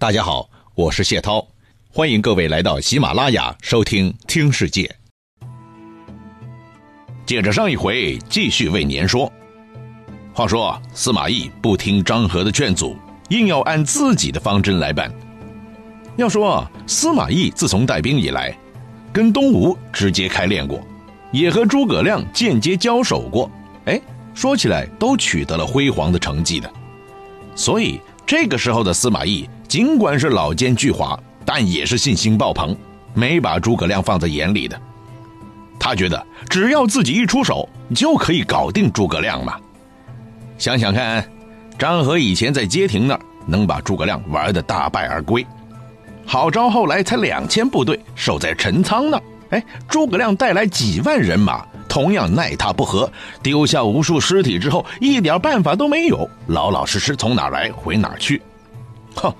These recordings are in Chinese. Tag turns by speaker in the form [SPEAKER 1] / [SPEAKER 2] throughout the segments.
[SPEAKER 1] 大家好，我是谢涛，欢迎各位来到喜马拉雅收听《听世界》。接着上一回，继续为您说。话说司马懿不听张合的劝阻，硬要按自己的方针来办。要说司马懿自从带兵以来，跟东吴直接开练过，也和诸葛亮间接交手过，哎，说起来都取得了辉煌的成绩的。所以这个时候的司马懿。尽管是老奸巨猾，但也是信心爆棚，没把诸葛亮放在眼里的。他觉得只要自己一出手，就可以搞定诸葛亮嘛。想想看，张合以前在街亭那儿能把诸葛亮玩的大败而归，郝昭后来才两千部队守在陈仓那儿，哎，诸葛亮带来几万人马，同样奈他不何，丢下无数尸体之后，一点办法都没有，老老实实从哪来回哪去，哼。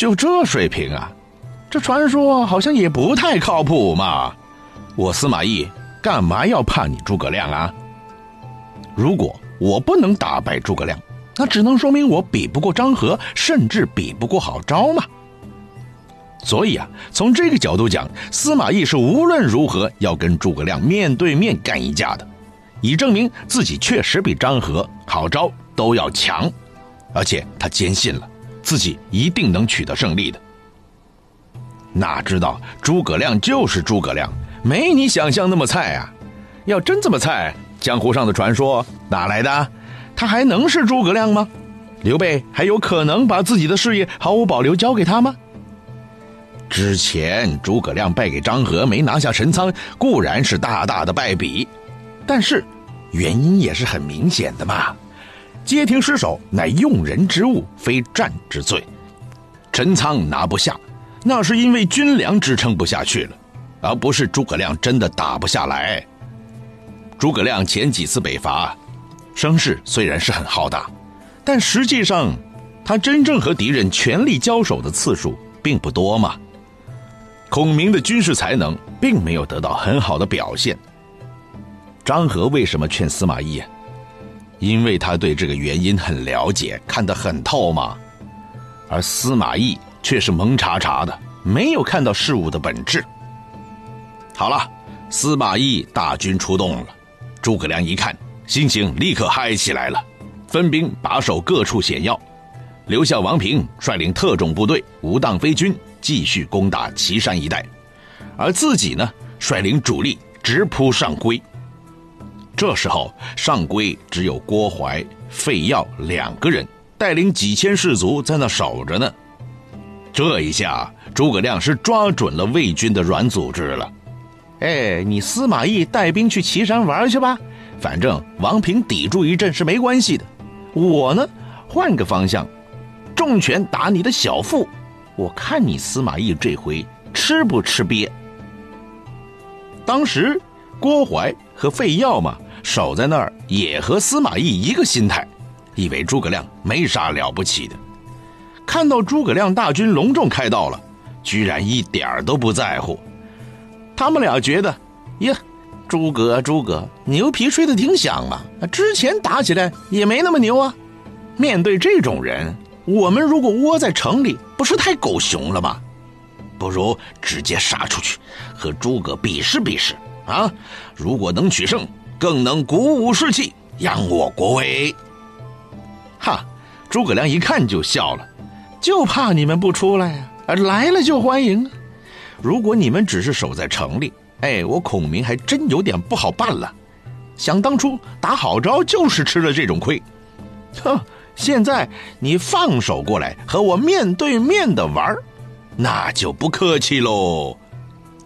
[SPEAKER 1] 就这水平啊，这传说好像也不太靠谱嘛。我司马懿干嘛要怕你诸葛亮啊？如果我不能打败诸葛亮，那只能说明我比不过张合，甚至比不过郝昭嘛。所以啊，从这个角度讲，司马懿是无论如何要跟诸葛亮面对面干一架的，以证明自己确实比张合、郝昭都要强，而且他坚信了。自己一定能取得胜利的。哪知道诸葛亮就是诸葛亮，没你想象那么菜啊！要真这么菜，江湖上的传说哪来的？他还能是诸葛亮吗？刘备还有可能把自己的事业毫无保留交给他吗？之前诸葛亮败给张合，没拿下陈仓，固然是大大的败笔，但是原因也是很明显的嘛。街亭失守乃用人之误，非战之罪。陈仓拿不下，那是因为军粮支撑不下去了，而不是诸葛亮真的打不下来。诸葛亮前几次北伐，声势虽然是很浩大，但实际上他真正和敌人全力交手的次数并不多嘛。孔明的军事才能并没有得到很好的表现。张合为什么劝司马懿？因为他对这个原因很了解，看得很透嘛，而司马懿却是蒙查查的，没有看到事物的本质。好了，司马懿大军出动了，诸葛亮一看，心情立刻嗨起来了，分兵把守各处险要，留下王平率领特种部队无当飞军继续攻打岐山一带，而自己呢，率领主力直扑上邽。这时候，上邽只有郭淮、费耀两个人带领几千士卒在那守着呢。这一下，诸葛亮是抓准了魏军的软组织了。哎，你司马懿带兵去岐山玩去吧，反正王平抵住一阵是没关系的。我呢，换个方向，重拳打你的小腹，我看你司马懿这回吃不吃瘪。当时，郭淮和费耀嘛。守在那儿也和司马懿一个心态，以为诸葛亮没啥了不起的。看到诸葛亮大军隆重开道了，居然一点都不在乎。他们俩觉得，呀，诸葛诸葛牛皮吹得挺响嘛，之前打起来也没那么牛啊。面对这种人，我们如果窝在城里，不是太狗熊了吗？不如直接杀出去，和诸葛比试比试啊！如果能取胜。更能鼓舞士气，扬我国威。哈，诸葛亮一看就笑了，就怕你们不出来呀！来了就欢迎啊！如果你们只是守在城里，哎，我孔明还真有点不好办了。想当初打好招就是吃了这种亏，哼！现在你放手过来和我面对面的玩那就不客气喽。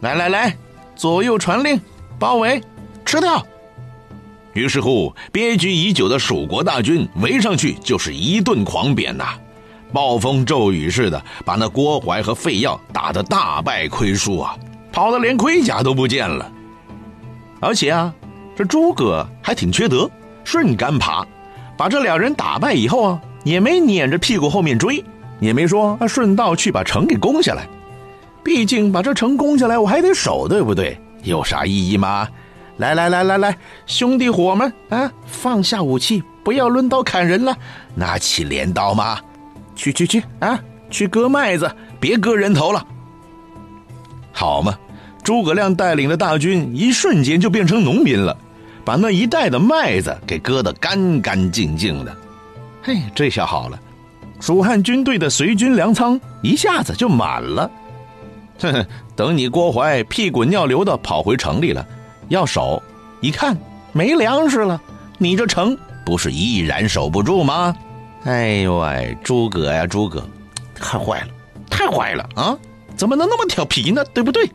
[SPEAKER 1] 来来来，左右传令，包围，吃掉！于是乎，憋屈已久的蜀国大军围上去就是一顿狂扁呐，暴风骤雨似的把那郭淮和费耀打得大败亏输啊，跑得连盔甲都不见了。而且啊，这诸葛还挺缺德，顺杆爬，把这两人打败以后啊，也没撵着屁股后面追，也没说顺道去把城给攻下来。毕竟把这城攻下来，我还得守，对不对？有啥意义吗？来来来来来，兄弟伙们啊，放下武器，不要抡刀砍人了，拿起镰刀嘛，去去去啊，去割麦子，别割人头了。好嘛，诸葛亮带领的大军一瞬间就变成农民了，把那一带的麦子给割得干干净净的。嘿，这下好了，蜀汉军队的随军粮仓一下子就满了。哼哼，等你郭淮屁滚尿流的跑回城里了，要守，一看没粮食了，你这城不是依然守不住吗？哎呦喂，诸葛呀，诸葛，太坏了，太坏了啊！怎么能那么调皮呢？对不对？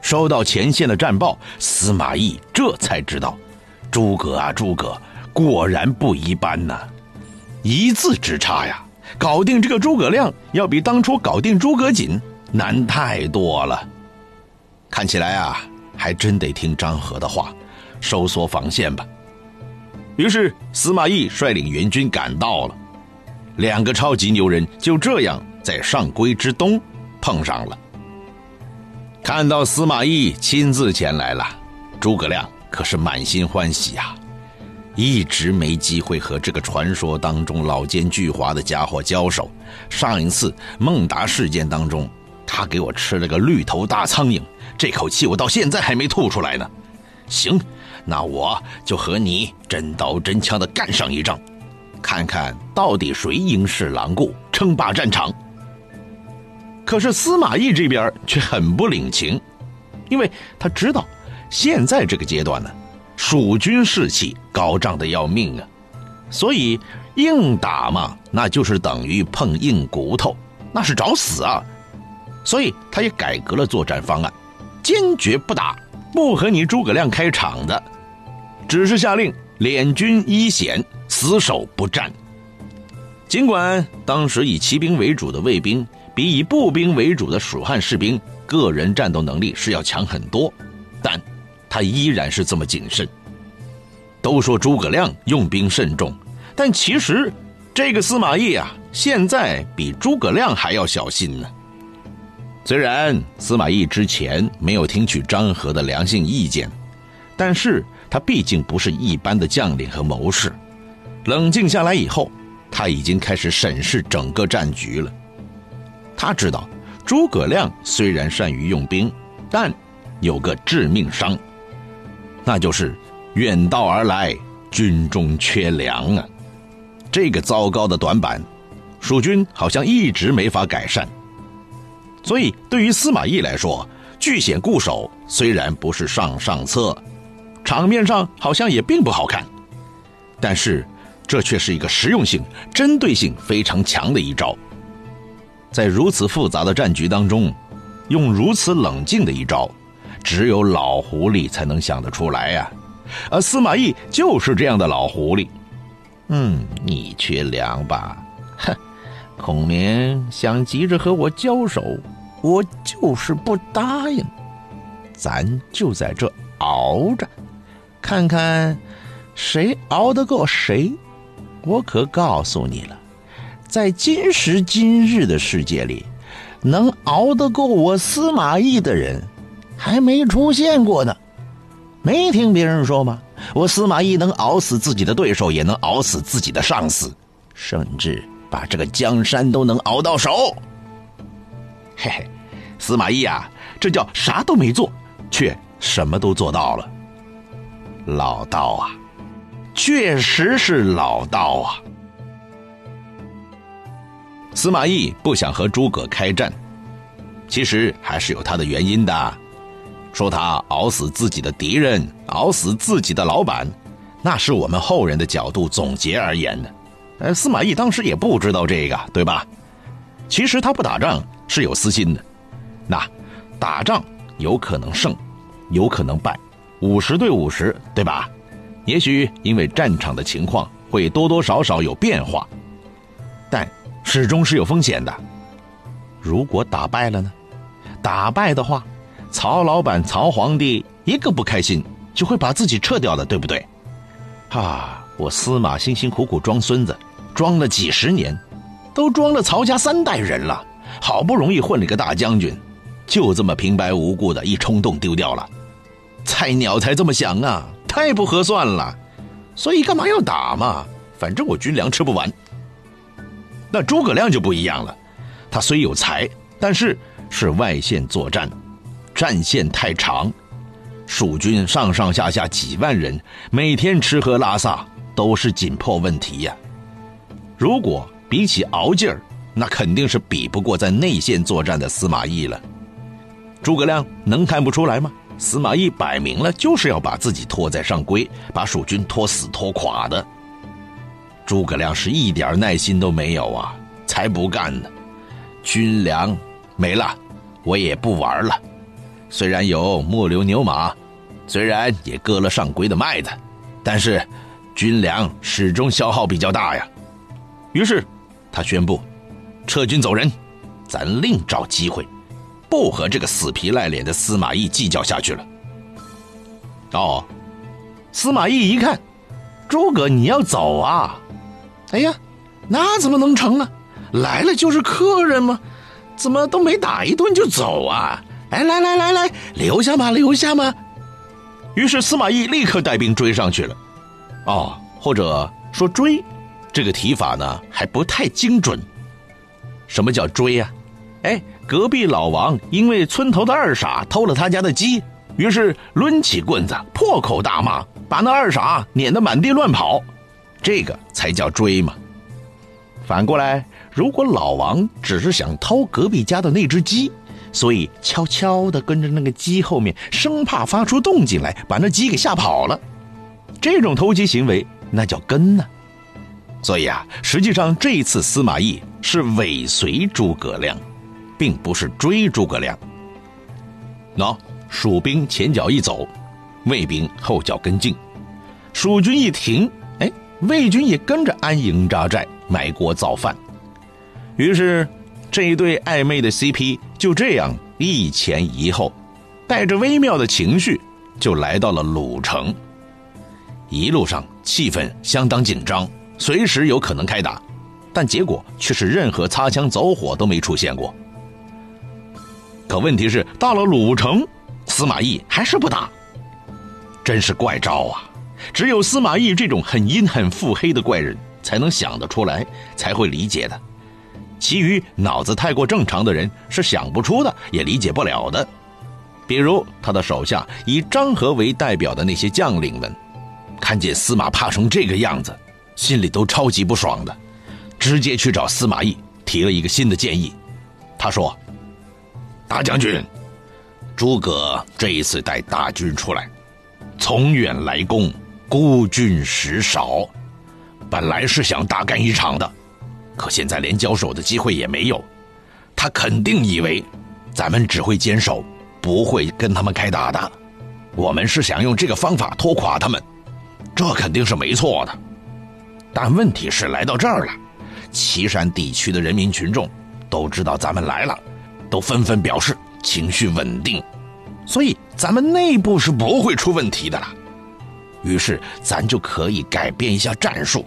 [SPEAKER 1] 收到前线的战报，司马懿这才知道，诸葛啊，诸葛果然不一般呐，一字之差呀！搞定这个诸葛亮，要比当初搞定诸葛瑾难太多了。看起来啊，还真得听张合的话，收缩防线吧。于是司马懿率领援军赶到了，两个超级牛人就这样在上归之东碰上了。看到司马懿亲自前来了，诸葛亮可是满心欢喜呀。一直没机会和这个传说当中老奸巨猾的家伙交手。上一次孟达事件当中，他给我吃了个绿头大苍蝇，这口气我到现在还没吐出来呢。行。那我就和你真刀真枪的干上一仗，看看到底谁英势狼顾，称霸战场。可是司马懿这边却很不领情，因为他知道现在这个阶段呢，蜀军士气高涨的要命啊，所以硬打嘛，那就是等于碰硬骨头，那是找死啊。所以他也改革了作战方案，坚决不打，不和你诸葛亮开场的。只是下令敛军一险，死守不战。尽管当时以骑兵为主的卫兵比以步兵为主的蜀汉士兵个人战斗能力是要强很多，但他依然是这么谨慎。都说诸葛亮用兵慎重，但其实这个司马懿啊，现在比诸葛亮还要小心呢。虽然司马懿之前没有听取张合的良性意见，但是。他毕竟不是一般的将领和谋士，冷静下来以后，他已经开始审视整个战局了。他知道诸葛亮虽然善于用兵，但有个致命伤，那就是远道而来，军中缺粮啊！这个糟糕的短板，蜀军好像一直没法改善。所以，对于司马懿来说，据险固守虽然不是上上策。场面上好像也并不好看，但是这却是一个实用性、针对性非常强的一招。在如此复杂的战局当中，用如此冷静的一招，只有老狐狸才能想得出来呀。而司马懿就是这样的老狐狸。嗯，你缺粮吧？哼，孔明想急着和我交手，我就是不答应。咱就在这熬着。看看，谁熬得过谁？我可告诉你了，在今时今日的世界里，能熬得过我司马懿的人，还没出现过呢。没听别人说吗？我司马懿能熬死自己的对手，也能熬死自己的上司，甚至把这个江山都能熬到手。嘿嘿，司马懿啊，这叫啥都没做，却什么都做到了。老道啊，确实是老道啊。司马懿不想和诸葛开战，其实还是有他的原因的。说他熬死自己的敌人，熬死自己的老板，那是我们后人的角度总结而言的。呃，司马懿当时也不知道这个，对吧？其实他不打仗是有私心的。那打仗有可能胜，有可能败。五十对五十，对吧？也许因为战场的情况会多多少少有变化，但始终是有风险的。如果打败了呢？打败的话，曹老板、曹皇帝一个不开心，就会把自己撤掉的，对不对？啊，我司马辛辛苦苦装孙子，装了几十年，都装了曹家三代人了，好不容易混了个大将军，就这么平白无故的一冲动丢掉了。菜鸟才这么想啊，太不合算了，所以干嘛要打嘛？反正我军粮吃不完。那诸葛亮就不一样了，他虽有才，但是是外线作战，战线太长，蜀军上上下下几万人，每天吃喝拉撒都是紧迫问题呀。如果比起熬劲儿，那肯定是比不过在内线作战的司马懿了。诸葛亮能看不出来吗？司马懿摆明了就是要把自己拖在上邽，把蜀军拖死拖垮的。诸葛亮是一点耐心都没有啊，才不干呢！军粮没了，我也不玩了。虽然有木牛牛马，虽然也割了上邽的麦子，但是军粮始终消耗比较大呀。于是他宣布撤军走人，咱另找机会，不和这个死皮赖脸的司马懿计较下去了。哦，司马懿一看，诸葛你要走啊？哎呀，那怎么能成呢？来了就是客人吗？怎么都没打一顿就走啊？哎，来来来来，留下嘛，留下嘛。于是司马懿立刻带兵追上去了。哦，或者说追，这个提法呢还不太精准。什么叫追呀？哎，隔壁老王因为村头的二傻偷了他家的鸡，于是抡起棍子破口大骂，把那二傻撵得满地乱跑。这个才叫追嘛。反过来，如果老王只是想偷隔壁家的那只鸡，所以悄悄地跟着那个鸡后面，生怕发出动静来把那鸡给吓跑了，这种偷鸡行为那叫跟呢。所以啊，实际上这一次司马懿是尾随诸葛亮，并不是追诸葛亮。喏，蜀兵前脚一走，魏兵后脚跟进，蜀军一停。哎魏军也跟着安营扎寨，埋锅造饭。于是，这一对暧昧的 CP 就这样一前一后，带着微妙的情绪，就来到了鲁城。一路上气氛相当紧张，随时有可能开打，但结果却是任何擦枪走火都没出现过。可问题是，到了鲁城，司马懿还是不打，真是怪招啊！只有司马懿这种很阴很腹黑的怪人才能想得出来，才会理解的。其余脑子太过正常的人是想不出的，也理解不了的。比如他的手下以张合为代表的那些将领们，看见司马怕成这个样子，心里都超级不爽的，直接去找司马懿提了一个新的建议。他说：“大将军，诸葛这一次带大军出来，从远来攻。”孤军实少，本来是想大干一场的，可现在连交手的机会也没有。他肯定以为咱们只会坚守，不会跟他们开打的。我们是想用这个方法拖垮他们，这肯定是没错的。但问题是来到这儿了，岐山地区的人民群众都知道咱们来了，都纷纷表示情绪稳定，所以咱们内部是不会出问题的了。于是，咱就可以改变一下战术，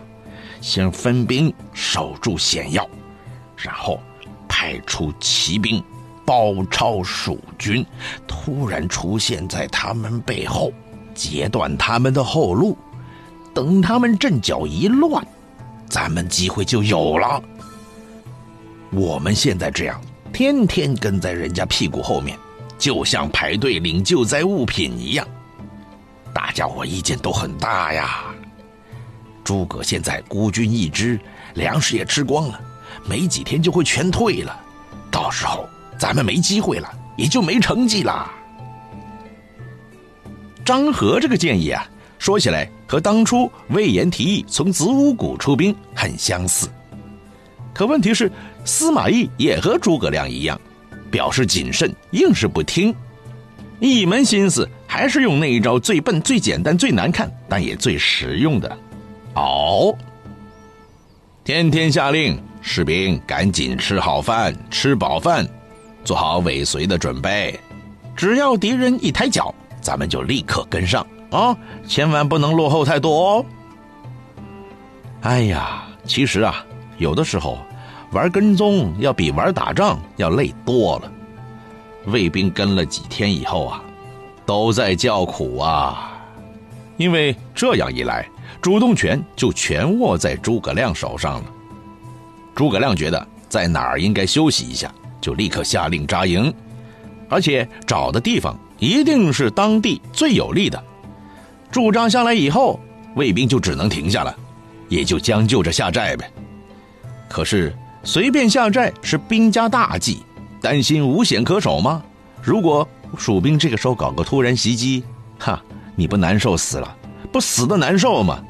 [SPEAKER 1] 先分兵守住险要，然后派出骑兵包抄蜀军，突然出现在他们背后，截断他们的后路。等他们阵脚一乱，咱们机会就有了。我们现在这样，天天跟在人家屁股后面，就像排队领救灾物品一样。大家伙意见都很大呀。诸葛现在孤军一支，粮食也吃光了，没几天就会全退了。到时候咱们没机会了，也就没成绩了。张合这个建议啊，说起来和当初魏延提议从子午谷出兵很相似。可问题是，司马懿也和诸葛亮一样，表示谨慎，硬是不听。一门心思还是用那一招最笨、最简单、最难看，但也最实用的，熬。天天下令，士兵赶紧吃好饭，吃饱饭，做好尾随的准备。只要敌人一抬脚，咱们就立刻跟上啊！千万不能落后太多哦。哎呀，其实啊，有的时候玩跟踪要比玩打仗要累多了。卫兵跟了几天以后啊，都在叫苦啊，因为这样一来，主动权就全握在诸葛亮手上了。诸葛亮觉得在哪儿应该休息一下，就立刻下令扎营，而且找的地方一定是当地最有利的。驻扎下来以后，卫兵就只能停下了，也就将就着下寨呗。可是随便下寨是兵家大忌，担心无险可守吗？如果蜀兵这个时候搞个突然袭击，哈，你不难受死了，不死的难受吗？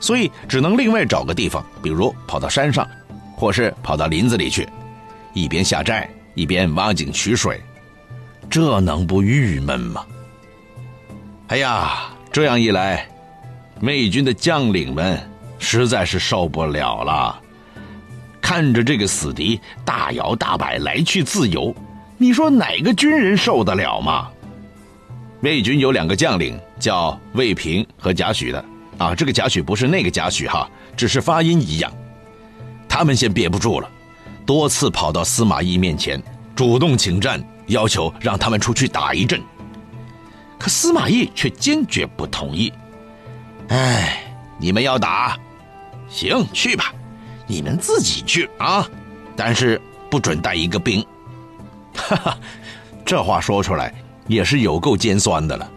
[SPEAKER 1] 所以只能另外找个地方，比如跑到山上，或是跑到林子里去，一边下寨一边挖井取水，这能不郁闷吗？哎呀！这样一来，魏军的将领们实在是受不了了。看着这个死敌大摇大摆来去自由，你说哪个军人受得了吗？魏军有两个将领叫魏平和贾诩的啊，这个贾诩不是那个贾诩哈，只是发音一样。他们先憋不住了，多次跑到司马懿面前，主动请战，要求让他们出去打一阵。可司马懿却坚决不同意。哎，你们要打，行，去吧，你们自己去啊，但是不准带一个兵。哈哈，这话说出来也是有够尖酸的了。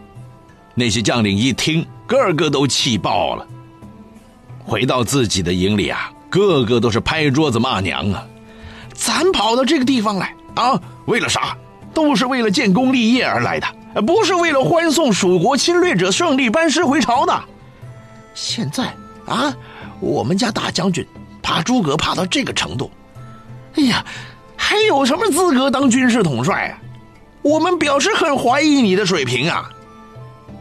[SPEAKER 1] 那些将领一听，个个都气爆了。回到自己的营里啊，个个都是拍桌子骂娘啊！咱跑到这个地方来啊，为了啥？都是为了建功立业而来的。不是为了欢送蜀国侵略者胜利班师回朝的。现在啊，我们家大将军怕诸葛怕到这个程度，哎呀，还有什么资格当军事统帅啊？我们表示很怀疑你的水平啊！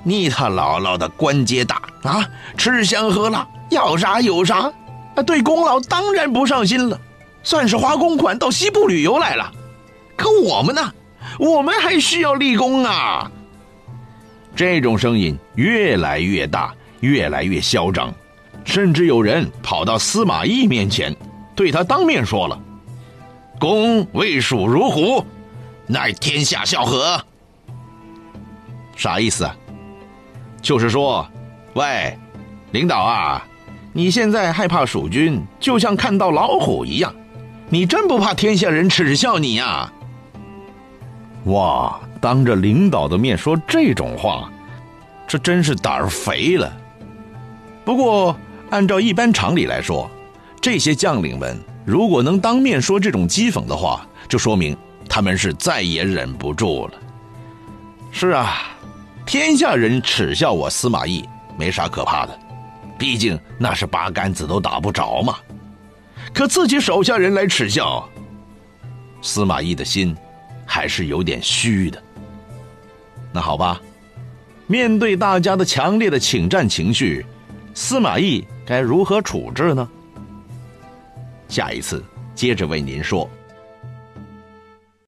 [SPEAKER 1] 你他姥姥的官阶大啊，吃香喝辣，要啥有啥，对功劳当然不上心了，算是花公款到西部旅游来了。可我们呢？我们还需要立功啊！这种声音越来越大，越来越嚣张，甚至有人跑到司马懿面前，对他当面说了：“公为蜀如虎，乃天下笑何？”啥意思啊？就是说，喂，领导啊，你现在害怕蜀军，就像看到老虎一样，你真不怕天下人耻笑你呀？哇！当着领导的面说这种话，这真是胆儿肥了。不过，按照一般常理来说，这些将领们如果能当面说这种讥讽的话，就说明他们是再也忍不住了。是啊，天下人耻笑我司马懿，没啥可怕的，毕竟那是八竿子都打不着嘛。可自己手下人来耻笑，司马懿的心。还是有点虚的。那好吧，面对大家的强烈的请战情绪，司马懿该如何处置呢？下一次接着为您说。